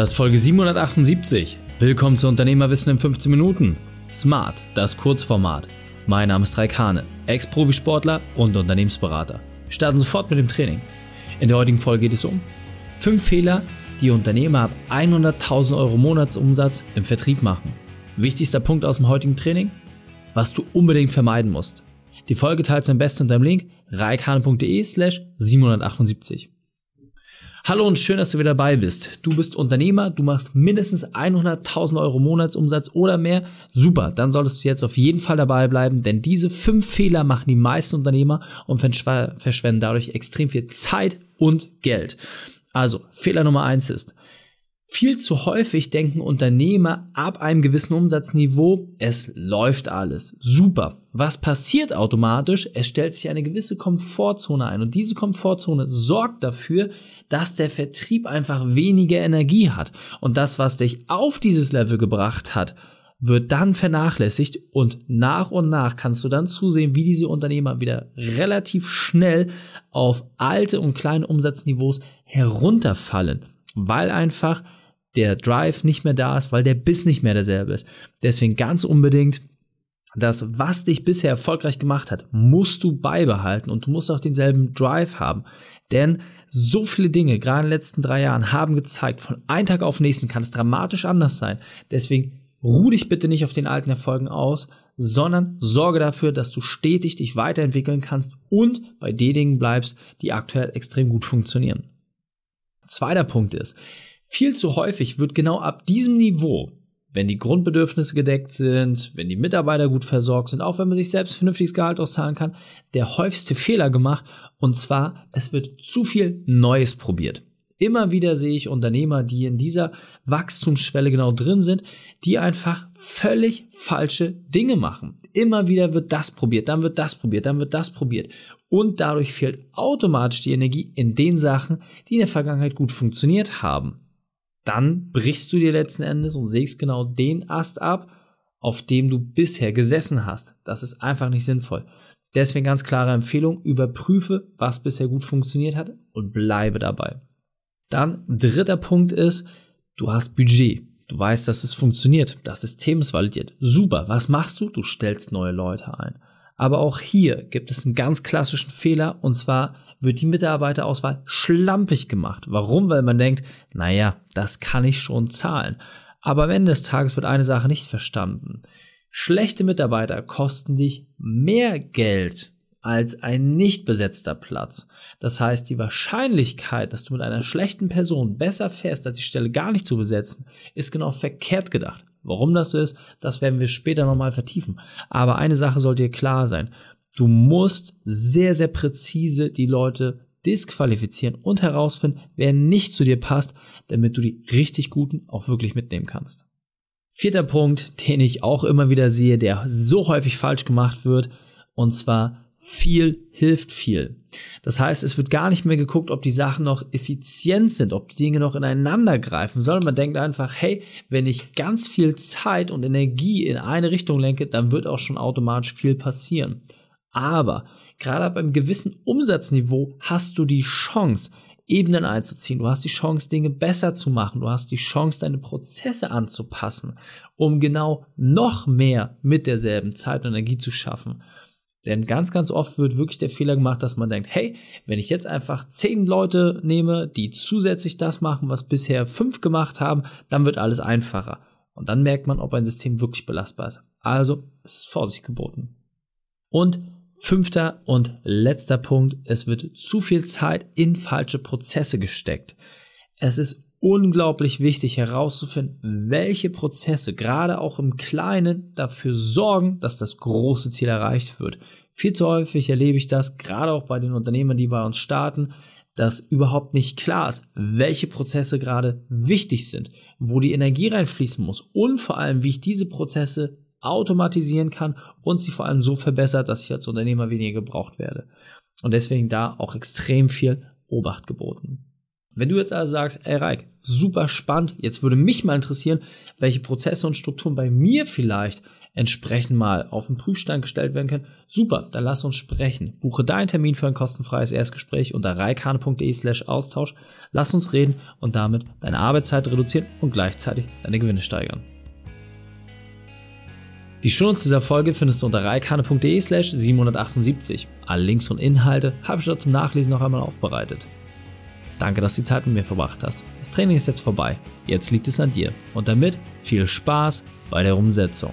Das ist Folge 778. Willkommen zu Unternehmerwissen in 15 Minuten. Smart, das Kurzformat. Mein Name ist Raik Hane, Ex-Profisportler und Unternehmensberater. Wir starten sofort mit dem Training. In der heutigen Folge geht es um 5 Fehler, die Unternehmer ab 100.000 Euro Monatsumsatz im Vertrieb machen. Wichtigster Punkt aus dem heutigen Training? Was du unbedingt vermeiden musst. Die Folge teilst du am besten unter dem Link reikhane.de slash 778. Hallo und schön, dass du wieder dabei bist. Du bist Unternehmer, du machst mindestens 100.000 Euro Monatsumsatz oder mehr. Super, dann solltest du jetzt auf jeden Fall dabei bleiben, denn diese fünf Fehler machen die meisten Unternehmer und verschwenden dadurch extrem viel Zeit und Geld. Also, Fehler Nummer eins ist, viel zu häufig denken Unternehmer ab einem gewissen Umsatzniveau, es läuft alles. Super. Was passiert automatisch? Es stellt sich eine gewisse Komfortzone ein und diese Komfortzone sorgt dafür, dass der Vertrieb einfach weniger Energie hat und das, was dich auf dieses Level gebracht hat, wird dann vernachlässigt und nach und nach kannst du dann zusehen, wie diese Unternehmer wieder relativ schnell auf alte und kleine Umsatzniveaus herunterfallen, weil einfach der Drive nicht mehr da ist, weil der Biss nicht mehr derselbe ist. Deswegen ganz unbedingt das, was dich bisher erfolgreich gemacht hat, musst du beibehalten und du musst auch denselben Drive haben. Denn so viele Dinge, gerade in den letzten drei Jahren, haben gezeigt, von einem Tag auf den nächsten kann es dramatisch anders sein. Deswegen ruh dich bitte nicht auf den alten Erfolgen aus, sondern sorge dafür, dass du stetig dich weiterentwickeln kannst und bei den Dingen bleibst, die aktuell extrem gut funktionieren. Zweiter Punkt ist, viel zu häufig wird genau ab diesem Niveau, wenn die Grundbedürfnisse gedeckt sind, wenn die Mitarbeiter gut versorgt sind, auch wenn man sich selbst vernünftiges Gehalt auszahlen kann, der häufigste Fehler gemacht. Und zwar, es wird zu viel Neues probiert. Immer wieder sehe ich Unternehmer, die in dieser Wachstumsschwelle genau drin sind, die einfach völlig falsche Dinge machen. Immer wieder wird das probiert, dann wird das probiert, dann wird das probiert. Und dadurch fehlt automatisch die Energie in den Sachen, die in der Vergangenheit gut funktioniert haben dann brichst du dir letzten Endes und sägst genau den Ast ab, auf dem du bisher gesessen hast. Das ist einfach nicht sinnvoll. Deswegen ganz klare Empfehlung, überprüfe, was bisher gut funktioniert hat und bleibe dabei. Dann dritter Punkt ist, du hast Budget. Du weißt, dass es funktioniert. Das System ist validiert. Super. Was machst du? Du stellst neue Leute ein. Aber auch hier gibt es einen ganz klassischen Fehler und zwar wird die Mitarbeiterauswahl schlampig gemacht. Warum? Weil man denkt, naja, das kann ich schon zahlen. Aber am Ende des Tages wird eine Sache nicht verstanden. Schlechte Mitarbeiter kosten dich mehr Geld als ein nicht besetzter Platz. Das heißt, die Wahrscheinlichkeit, dass du mit einer schlechten Person besser fährst, als die Stelle gar nicht zu besetzen, ist genau verkehrt gedacht. Warum das so ist, das werden wir später nochmal vertiefen. Aber eine Sache sollte dir klar sein. Du musst sehr, sehr präzise die Leute disqualifizieren und herausfinden, wer nicht zu dir passt, damit du die richtig guten auch wirklich mitnehmen kannst. Vierter Punkt, den ich auch immer wieder sehe, der so häufig falsch gemacht wird, und zwar viel hilft viel. Das heißt, es wird gar nicht mehr geguckt, ob die Sachen noch effizient sind, ob die Dinge noch ineinander greifen, sondern man denkt einfach, hey, wenn ich ganz viel Zeit und Energie in eine Richtung lenke, dann wird auch schon automatisch viel passieren. Aber gerade ab einem gewissen Umsatzniveau hast du die Chance, Ebenen einzuziehen. Du hast die Chance, Dinge besser zu machen. Du hast die Chance, deine Prozesse anzupassen, um genau noch mehr mit derselben Zeit und Energie zu schaffen. Denn ganz, ganz oft wird wirklich der Fehler gemacht, dass man denkt, hey, wenn ich jetzt einfach zehn Leute nehme, die zusätzlich das machen, was bisher fünf gemacht haben, dann wird alles einfacher. Und dann merkt man, ob ein System wirklich belastbar ist. Also, es ist Vorsicht geboten. Und Fünfter und letzter Punkt, es wird zu viel Zeit in falsche Prozesse gesteckt. Es ist unglaublich wichtig herauszufinden, welche Prozesse gerade auch im Kleinen dafür sorgen, dass das große Ziel erreicht wird. Viel zu häufig erlebe ich das, gerade auch bei den Unternehmern, die bei uns starten, dass überhaupt nicht klar ist, welche Prozesse gerade wichtig sind, wo die Energie reinfließen muss und vor allem, wie ich diese Prozesse automatisieren kann und sie vor allem so verbessert, dass ich als Unternehmer weniger gebraucht werde. Und deswegen da auch extrem viel Obacht geboten. Wenn du jetzt also sagst, ey Reik, super spannend, jetzt würde mich mal interessieren, welche Prozesse und Strukturen bei mir vielleicht entsprechend mal auf den Prüfstand gestellt werden können, super, dann lass uns sprechen. Buche deinen Termin für ein kostenfreies Erstgespräch unter reikane.de slash Austausch. Lass uns reden und damit deine Arbeitszeit reduzieren und gleichzeitig deine Gewinne steigern. Die Shownotes dieser Folge findest du unter reikane.de slash 778. Alle Links und Inhalte habe ich dort zum Nachlesen noch einmal aufbereitet. Danke, dass du die Zeit mit mir verbracht hast. Das Training ist jetzt vorbei. Jetzt liegt es an dir. Und damit viel Spaß bei der Umsetzung.